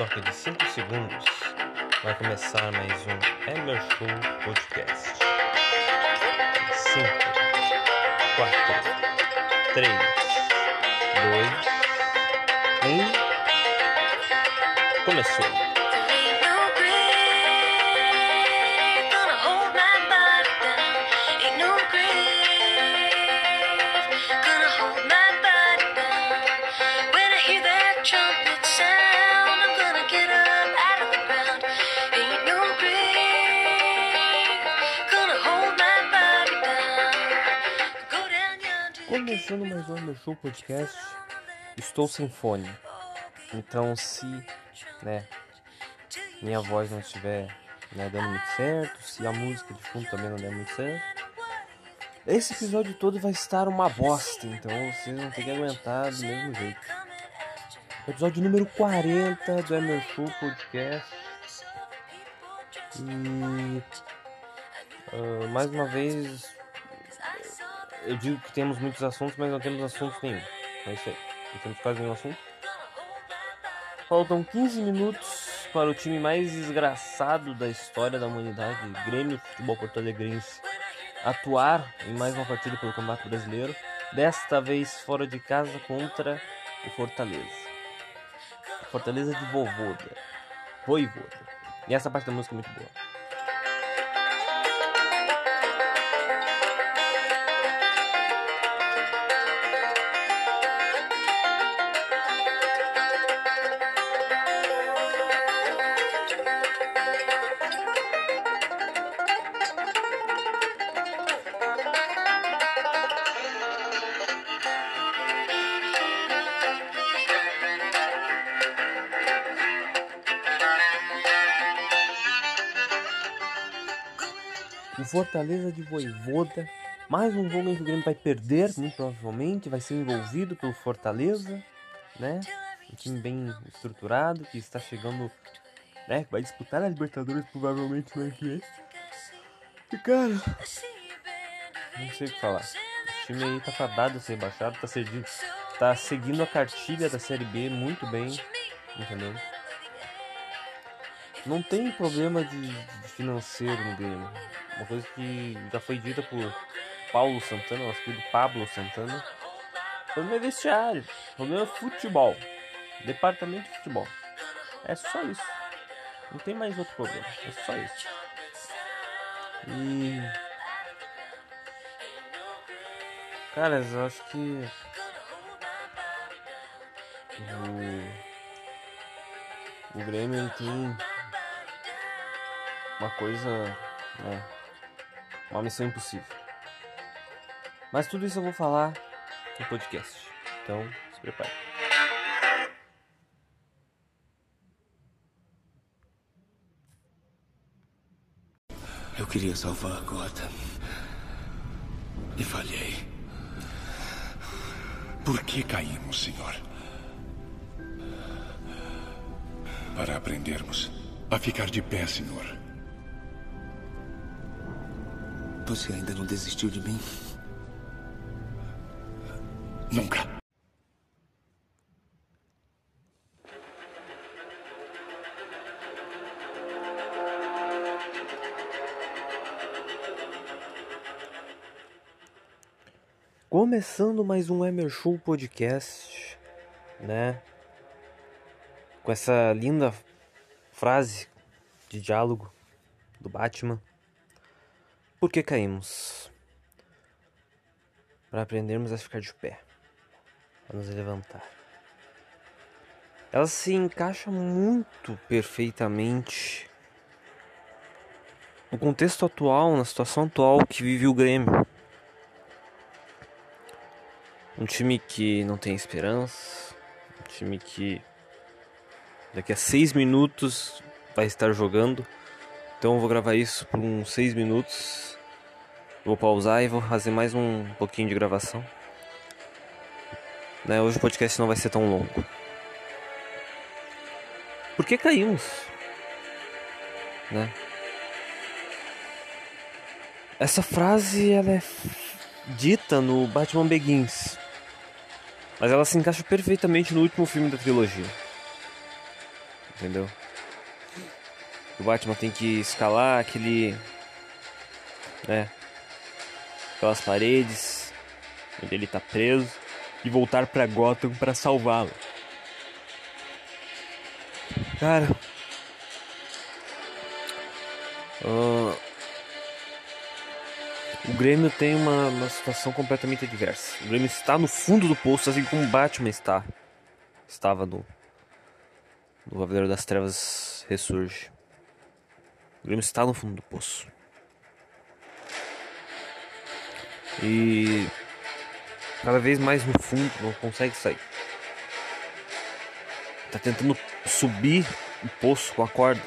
toque de 5 segundos, vai começar mais um Emer Show Podcast. 5, 4, 3, 2, 1. Começou. Começando mais um meu show podcast, estou sem fone. Então se, né, minha voz não estiver né, dando muito certo, se a música de fundo também não der muito certo, esse episódio todo vai estar uma bosta, então vocês vão ter que aguentar do mesmo jeito. Episódio número 40 do Emer Show Podcast. E uh, mais uma vez eu digo que temos muitos assuntos, mas não temos assuntos nenhum. É isso aí. Não temos quase nenhum assunto. Faltam 15 minutos para o time mais desgraçado da história da humanidade, Grêmio Futebol Porto Alegrense, atuar em mais uma partida pelo Campeonato Brasileiro, desta vez fora de casa contra o Fortaleza. Fortaleza de Vovoda. Voivoda. E essa parte da música é muito boa. O Fortaleza de Voivoda. Mais um jogo em que o Grêmio vai perder, muito provavelmente, vai ser envolvido pelo Fortaleza, né? Um time bem estruturado que está chegando, né? Vai disputar a Libertadores provavelmente no ano que. E cara, não sei o que falar. O time aí tá fadado a ser baixado, tá seguindo, tá seguindo a cartilha da Série B muito bem, entendeu? Não tem problema de, de financeiro no Grêmio. Uma coisa que já foi dita por Paulo Santana, nosso querido Pablo Santana. O problema é vestiário. O problema é futebol. Departamento de futebol. É só isso. Não tem mais outro problema. É só isso. E. Caras, eu acho que. O. O Grêmio tem uma coisa, né, uma missão impossível. Mas tudo isso eu vou falar no podcast. Então, se prepare. Eu queria salvar a Gotham. E falhei. Por que caímos, senhor? Para aprendermos a ficar de pé, senhor. Você ainda não desistiu de mim? Nunca. Começando mais um Emer Show Podcast, né? Com essa linda frase de diálogo do Batman. Por que caímos? Para aprendermos a ficar de pé, a nos levantar. Ela se encaixa muito perfeitamente no contexto atual, na situação atual que vive o Grêmio. Um time que não tem esperança, um time que daqui a seis minutos vai estar jogando. Então eu vou gravar isso por uns 6 minutos. Vou pausar e vou fazer mais um pouquinho de gravação. Né, hoje o podcast não vai ser tão longo. Por que caímos? Né? Essa frase ela é dita no Batman Begins. Mas ela se encaixa perfeitamente no último filme da trilogia. Entendeu? O Batman tem que escalar aquele. né? Aquelas paredes onde ele tá preso e voltar pra Gotham para salvá-lo. Cara. Uh, o Grêmio tem uma, uma situação completamente adversa. O Grêmio está no fundo do poço, assim como o Batman está. Estava no. No Cavaleiro das Trevas ressurge. O Grêmio está no fundo do poço. E cada vez mais no fundo, não consegue sair. Tá tentando subir o poço com a corda.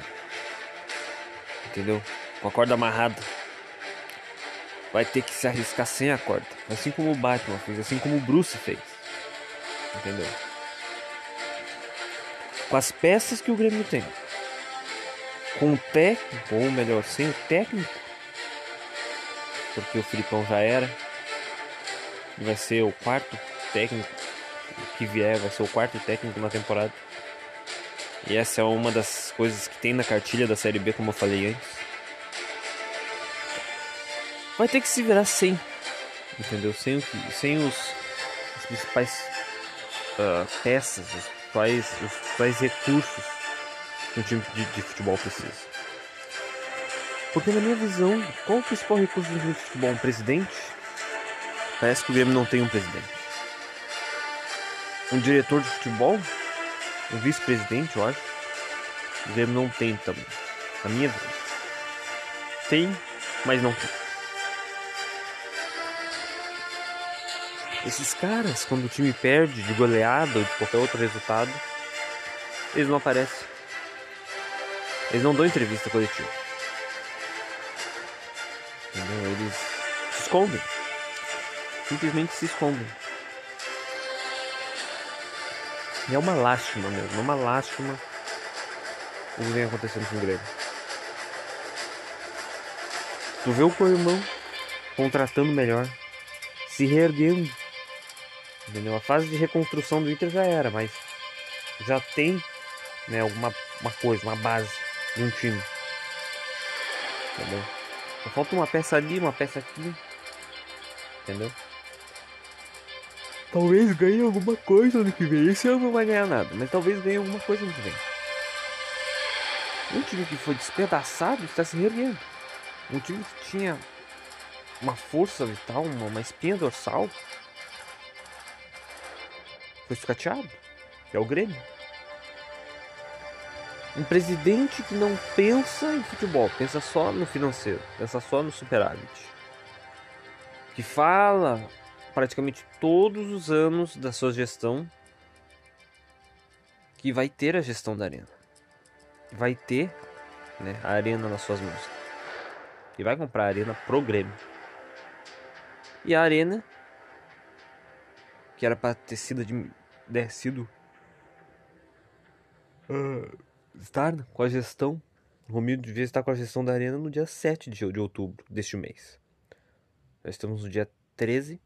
Entendeu? Com a corda amarrada. Vai ter que se arriscar sem a corda. Assim como o Batman fez, assim como o Bruce fez. Entendeu? Com as peças que o Grêmio tem. Com o técnico, ou melhor, sem o técnico. Porque o Filipão já era. E vai ser o quarto técnico que vier, vai ser o quarto técnico na temporada. E essa é uma das coisas que tem na cartilha da Série B, como eu falei antes. Vai ter que se virar sem, entendeu? Sem, sem os, as principais uh, peças, os principais, os principais recursos que um time de, de, futebol precisa. Porque na minha visão, qual o principal recurso um time de futebol? Um presidente? Parece que o Grêmio não tem um presidente. Um diretor de futebol? um vice-presidente, eu acho. O Grêmio não tem também. A minha vida. Tem, mas não tem. Esses caras, quando o time perde de goleada ou de qualquer outro resultado, eles não aparecem. Eles não dão entrevista coletiva. Escondem. Simplesmente se escondem. E é uma lástima mesmo, é uma lástima o que vem acontecendo com o Grêmio. Tu vê o Coimão contratando melhor, se reerguendo. Entendeu? A fase de reconstrução do Inter já era, mas já tem né, alguma uma coisa, uma base de um time. Entendeu? Só falta uma peça ali, uma peça aqui. Entendeu? Talvez ganhe alguma coisa ano que vem. Esse ano não vai ganhar nada, mas talvez ganhe alguma coisa ano que vem. Um time que foi despedaçado está se reerguendo. Um time que tinha uma força vital, uma, uma espinha dorsal, foi escateado, é o Grêmio. Um presidente que não pensa em futebol, pensa só no financeiro, pensa só no superávit. Que fala praticamente todos os anos da sua gestão que vai ter a gestão da arena. Vai ter né, a arena nas suas mãos. E vai comprar a arena pro Grêmio. E a arena que era para ter sido de, né, sido uh, estar com a gestão. Romildo devia estar com a gestão da arena no dia 7 de, de outubro deste mês. Nós estamos no dia 13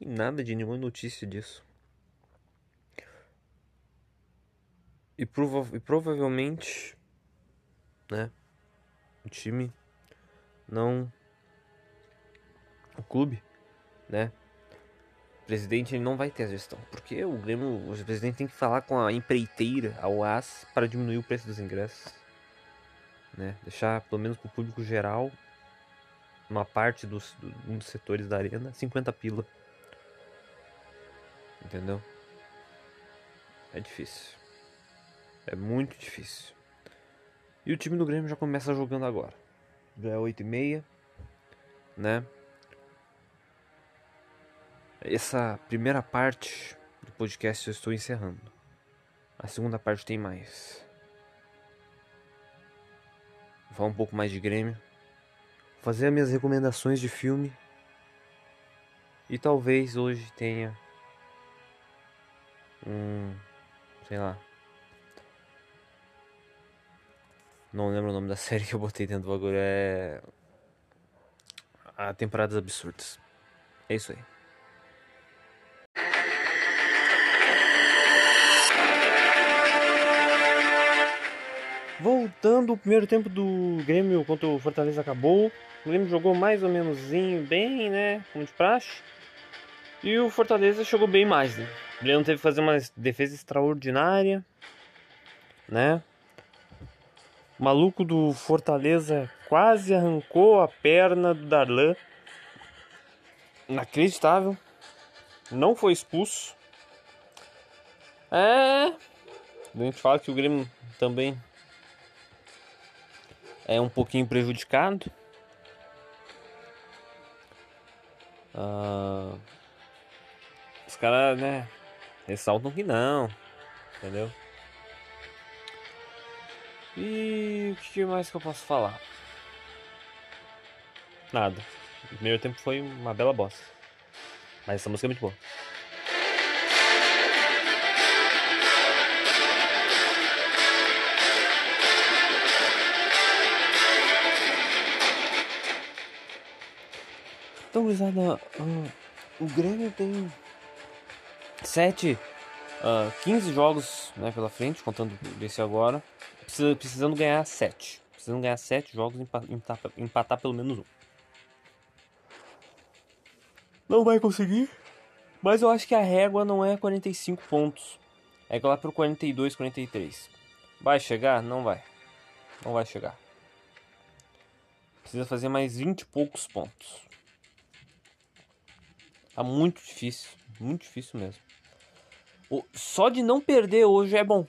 e nada de nenhuma notícia disso. E, prova e provavelmente, né, o time não o clube, né? O presidente ele não vai ter a gestão, porque o Grêmio, o presidente tem que falar com a empreiteira, a UAS, para diminuir o preço dos ingressos, né? Deixar pelo menos para o público geral, uma parte dos, do, um dos setores da arena, 50 pila. Entendeu? É difícil. É muito difícil. E o time do Grêmio já começa jogando agora. Já é 8 e meia, né? Essa primeira parte do podcast eu estou encerrando. A segunda parte tem mais. Vou falar um pouco mais de Grêmio. Fazer as minhas recomendações de filme. E talvez hoje tenha um, sei lá. Não lembro o nome da série que eu botei dentro do bagulho. É. A Temporadas Absurdas. É isso aí. Voltando, o primeiro tempo do Grêmio contra o Fortaleza acabou. O Grêmio jogou mais ou menos bem, né? Como de praxe. E o Fortaleza jogou bem mais, né? O Grêmio teve que fazer uma defesa extraordinária, né? O maluco do Fortaleza quase arrancou a perna do Darlan. Inacreditável. Não foi expulso. É. A gente fala que o Grêmio também é um pouquinho prejudicado. Uh, os caras, né, ressaltam que não, entendeu? E o que mais que eu posso falar? Nada. O primeiro tempo foi uma bela bosta. Mas essa música é muito boa. Então, gurizada, uh, o Grêmio tem 7, uh, 15 jogos né, pela frente, contando desse agora. Precisa, precisando ganhar 7. Precisando ganhar 7 jogos e empatar, empatar pelo menos um. Não vai conseguir, mas eu acho que a régua não é 45 pontos. É lá pro 42, 43. Vai chegar? Não vai. Não vai chegar. Precisa fazer mais 20 e poucos pontos. Tá muito difícil. Muito difícil mesmo. O, só de não perder hoje é bom.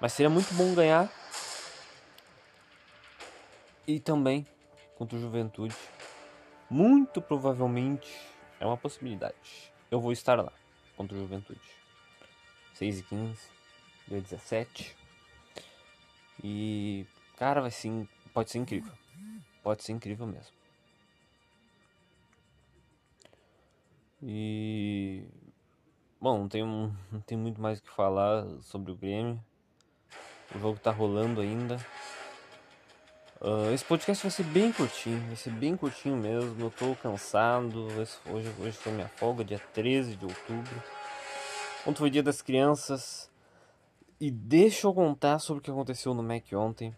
Mas seria muito bom ganhar. E também contra o Juventude. Muito provavelmente é uma possibilidade. Eu vou estar lá contra o Juventude. 6 e 15, dia 17. E cara, vai sim, pode ser incrível. Pode ser incrível mesmo. E. Bom, não tem, não tem muito mais o que falar sobre o Grêmio. O jogo tá rolando ainda. Uh, esse podcast vai ser bem curtinho, vai ser bem curtinho mesmo. Eu tô cansado. Hoje, hoje foi minha folga, dia 13 de outubro. Ontem foi dia das crianças. E deixa eu contar sobre o que aconteceu no Mac ontem.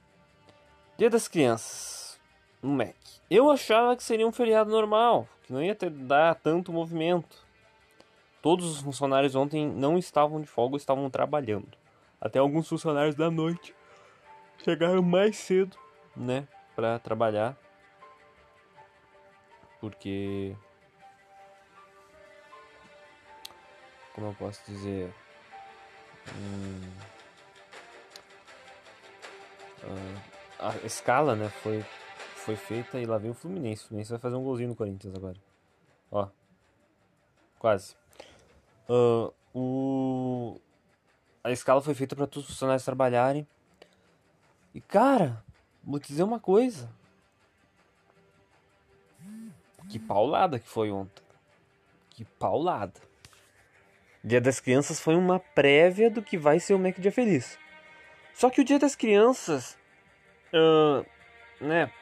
Dia das crianças no Mac. Eu achava que seria um feriado normal, que não ia ter, dar tanto movimento. Todos os funcionários ontem não estavam de folga, estavam trabalhando. Até alguns funcionários da noite chegaram mais cedo, né, para trabalhar. Porque como eu posso dizer, hum, a escala, né, foi foi feita e lá vem o Fluminense. O Fluminense vai fazer um golzinho no Corinthians agora. Ó. Quase. Uh, o... A escala foi feita para todos os funcionários trabalharem. E cara, vou te dizer uma coisa. Que paulada que foi ontem. Que paulada. Dia das Crianças foi uma prévia do que vai ser o Mac Dia Feliz. Só que o Dia das Crianças, uh, né,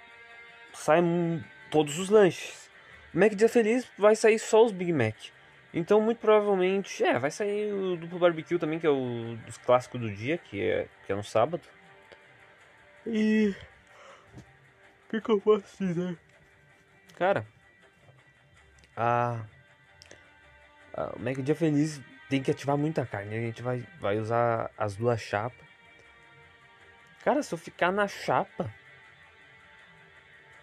saem todos os lanches. Mac Dia Feliz vai sair só os Big Mac. Então, muito provavelmente, é, vai sair o duplo barbecue também, que é o dos clássicos do dia, que é, que é no sábado. E. O que, que eu posso dizer? Cara, a. a o Mac Dia Feliz tem que ativar muita carne. A gente vai, vai usar as duas chapas. Cara, se eu ficar na chapa,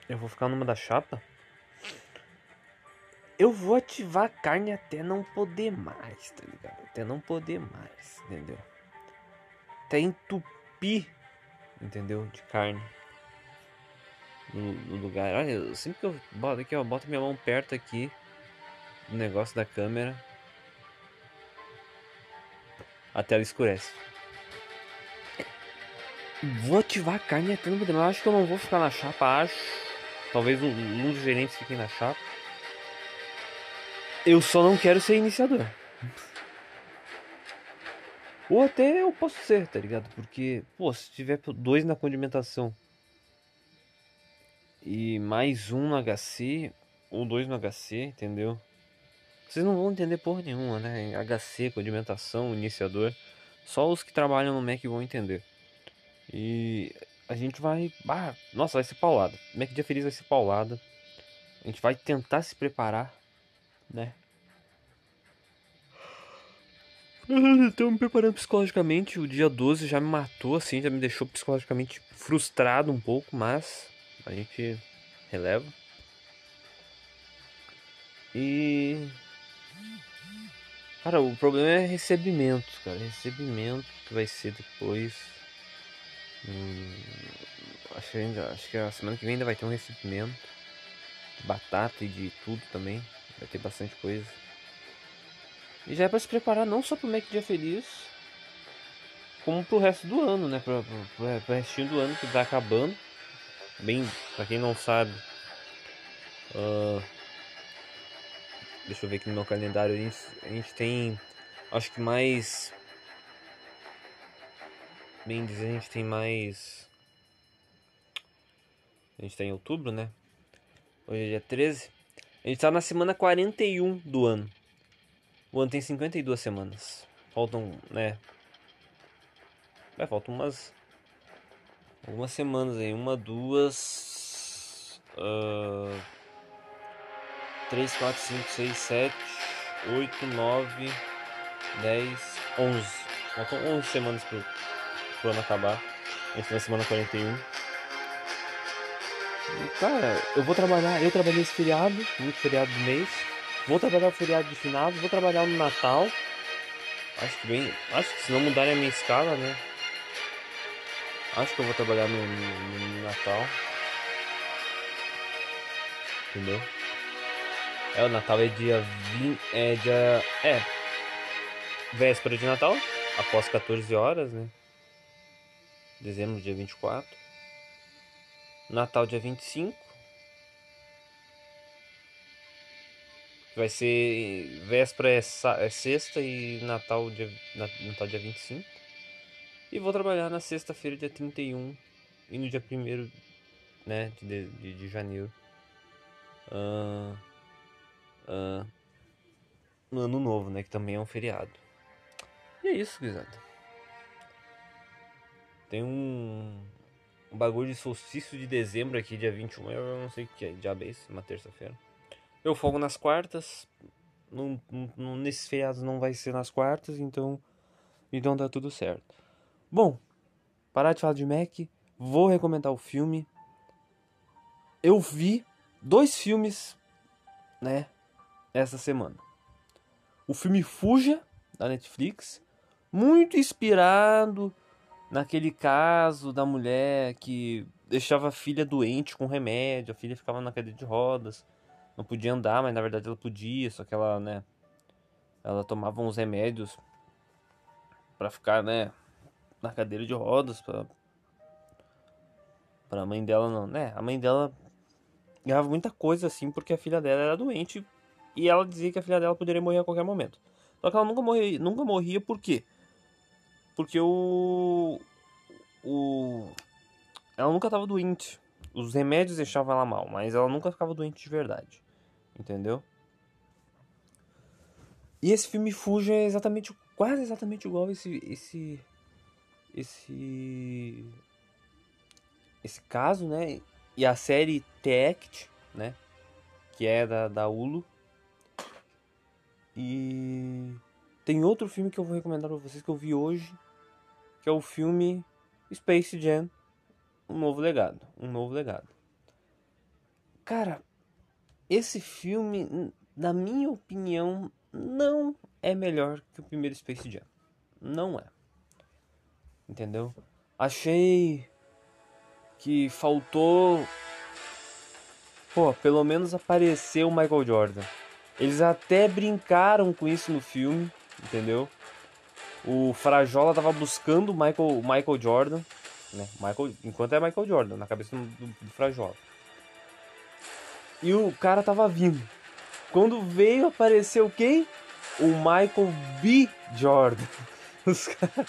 eu vou ficar numa da chapa. Eu vou ativar a carne até não poder mais, tá ligado? Até não poder mais, entendeu? Até entupir, entendeu? De carne. No, no lugar. Olha, sempre que eu boto aqui, ó, boto minha mão perto aqui do negócio da câmera. A tela escurece. Vou ativar a carne até não poder mais. Acho que eu não vou ficar na chapa, acho. Talvez um, um dos gerentes fiquem na chapa. Eu só não quero ser iniciador. Ou até eu posso ser, tá ligado? Porque, pô, se tiver dois na condimentação e mais um no HC, ou dois no HC, entendeu? Vocês não vão entender porra nenhuma, né? HC, condimentação, iniciador. Só os que trabalham no Mac vão entender. E a gente vai. Nossa, vai ser paulada. Mac Dia Feliz vai ser paulada. A gente vai tentar se preparar, né? Estou me preparando psicologicamente. O dia 12 já me matou, assim, já me deixou psicologicamente frustrado um pouco, mas a gente releva. E. Cara, o problema é recebimento, cara. Recebimento que vai ser depois. Hum, acho, que ainda, acho que a semana que vem ainda vai ter um recebimento. De batata e de tudo também. Vai ter bastante coisa. E já é pra se preparar não só pro Mac Dia Feliz, como pro resto do ano, né? Pra, pra, pro restinho do ano que tá acabando. Bem, pra quem não sabe. Uh, deixa eu ver aqui no meu calendário. A gente, a gente tem. Acho que mais. Dizer, a gente tem mais. A gente tá em outubro, né? Hoje é dia 13. A gente tá na semana 41 do ano. O ano tem 52 semanas. Faltam, né? Vai, faltam umas. Algumas semanas aí. Uma, duas. Uh, 3, 4, 5, 6, 7, 8, 9, 10, 11. Faltam 11 semanas pro, pro ano acabar. Tá na semana 41. E, cara, eu vou trabalhar. Eu trabalhei esse feriado, muito feriado do mês. Vou trabalhar o feriado de finados, vou trabalhar no Natal. Acho que bem. Acho que se não mudarem a minha escala, né? Acho que eu vou trabalhar no, no, no Natal. Entendeu? É, o Natal é dia 20. É dia. É. Véspera de Natal. Após 14 horas, né? Dezembro, dia 24. Natal, dia 25. Vai ser véspera é, é sexta e Natal dia, Natal dia 25. E vou trabalhar na sexta-feira, dia 31 e no dia 1 né, de, de, de janeiro. Uh, uh, no ano novo, né, que também é um feriado. E é isso, gurizada. Tem um, um bagulho de solstício de dezembro aqui, dia 21. Eu não sei o que é, diabo é uma terça-feira. Eu folgo nas quartas. Não, não, nesses feriados não vai ser nas quartas, então. Então tá tudo certo. Bom, parar de falar de Mac. Vou recomendar o filme. Eu vi dois filmes, né? Essa semana. O filme Fuja, da Netflix. Muito inspirado naquele caso da mulher que deixava a filha doente com remédio. A filha ficava na cadeira de rodas não podia andar, mas na verdade ela podia, só que ela, né, ela tomava uns remédios para ficar, né, na cadeira de rodas para para a mãe dela não, né? A mãe dela ganhava muita coisa assim porque a filha dela era doente e ela dizia que a filha dela poderia morrer a qualquer momento. Só que ela nunca morria, nunca morria por quê? Porque o o ela nunca estava doente. Os remédios deixavam ela mal, mas ela nunca ficava doente de verdade. Entendeu? E esse filme Fuja é exatamente, quase exatamente igual esse esse esse esse caso, né? E a série The Act, né? Que é da da Hulu. E tem outro filme que eu vou recomendar para vocês que eu vi hoje, que é o filme Space Jam, um novo legado, um novo legado. Cara, esse filme, na minha opinião, não é melhor que o primeiro Space Jam. Não é. Entendeu? Achei que faltou. Pô, pelo menos apareceu o Michael Jordan. Eles até brincaram com isso no filme, entendeu? O Frajola tava buscando o Michael, Michael Jordan, né? Michael, enquanto é Michael Jordan, na cabeça do, do Frajola. E o cara tava vindo. Quando veio, apareceu quem? O Michael B. Jordan. Os caras.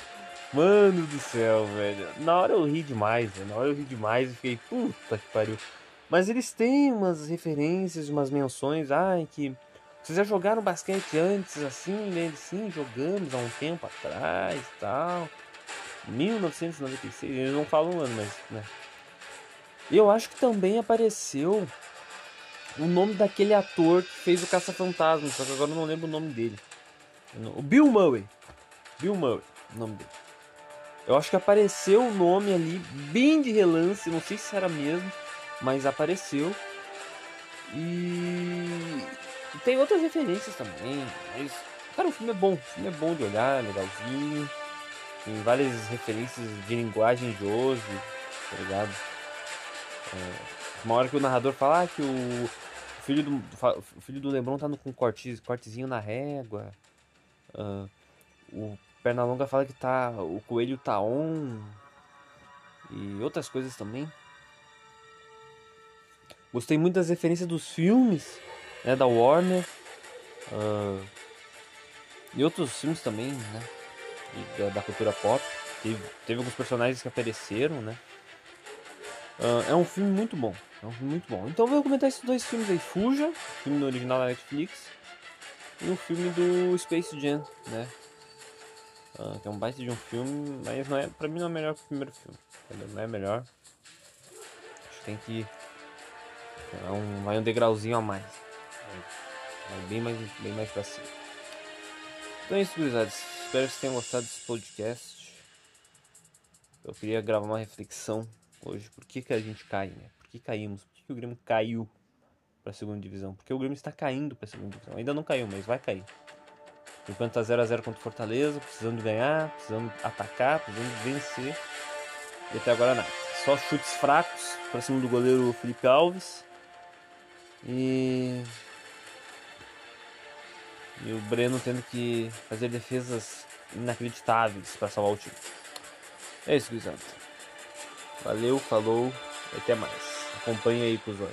Mano do céu, velho. Na hora eu ri demais, velho. Na hora eu ri demais e fiquei, puta que pariu. Mas eles têm umas referências, umas menções. Ai, que. Vocês já jogaram basquete antes, assim, né? Sim, jogamos há um tempo atrás tal. 1996, eles não falam o ano, mas, né. Eu acho que também apareceu o nome daquele ator que fez o Caça-Fantasma, só que agora eu não lembro o nome dele. O Bill Murray. Bill Murray, o nome dele. Eu acho que apareceu o nome ali, bem de relance, não sei se era mesmo, mas apareceu. E, tem outras referências também, mas cara, o filme é bom, o filme é bom de olhar, legalzinho. Tem várias referências de linguagem de hoje, tá ligado? É, uma hora que o narrador fala ah, que o filho do, o filho do Lebron tá no, com corte, cortezinho na régua. Uh, o Pernalonga fala que tá. O coelho tá on. E outras coisas também. Gostei muito das referências dos filmes, né, da Warner. Uh, e outros filmes também, né? Da, da, cultura pop. Teve, teve alguns personagens que apareceram, né? Uh, é um filme muito bom. É um filme muito bom. Então eu vou comentar esses dois filmes aí. Fuja, filme original da Netflix. E o filme do Space Jam, né? Uh, que é um baita de um filme, mas não é, pra mim não é melhor que o primeiro filme. Não é melhor. Acho que tem que. É um, vai um degrauzinho a mais. Vai bem mais, bem mais pra cima. Então é isso, gurizada. Espero que vocês tenham gostado desse podcast. Eu queria gravar uma reflexão hoje. Por que, que a gente cai, né? Por que caímos? Por que, que o Grêmio caiu para a segunda divisão? Porque o Grêmio está caindo para a segunda divisão. Ainda não caiu, mas vai cair. Enquanto tá 0x0 contra o Fortaleza, precisando ganhar, precisando atacar, precisando vencer. E até agora nada. Só chutes fracos para cima do goleiro Felipe Alves. E. E o Breno tendo que fazer defesas inacreditáveis para salvar o time. É isso, gurizada. Valeu, falou, até mais. Acompanhe aí, cuzão.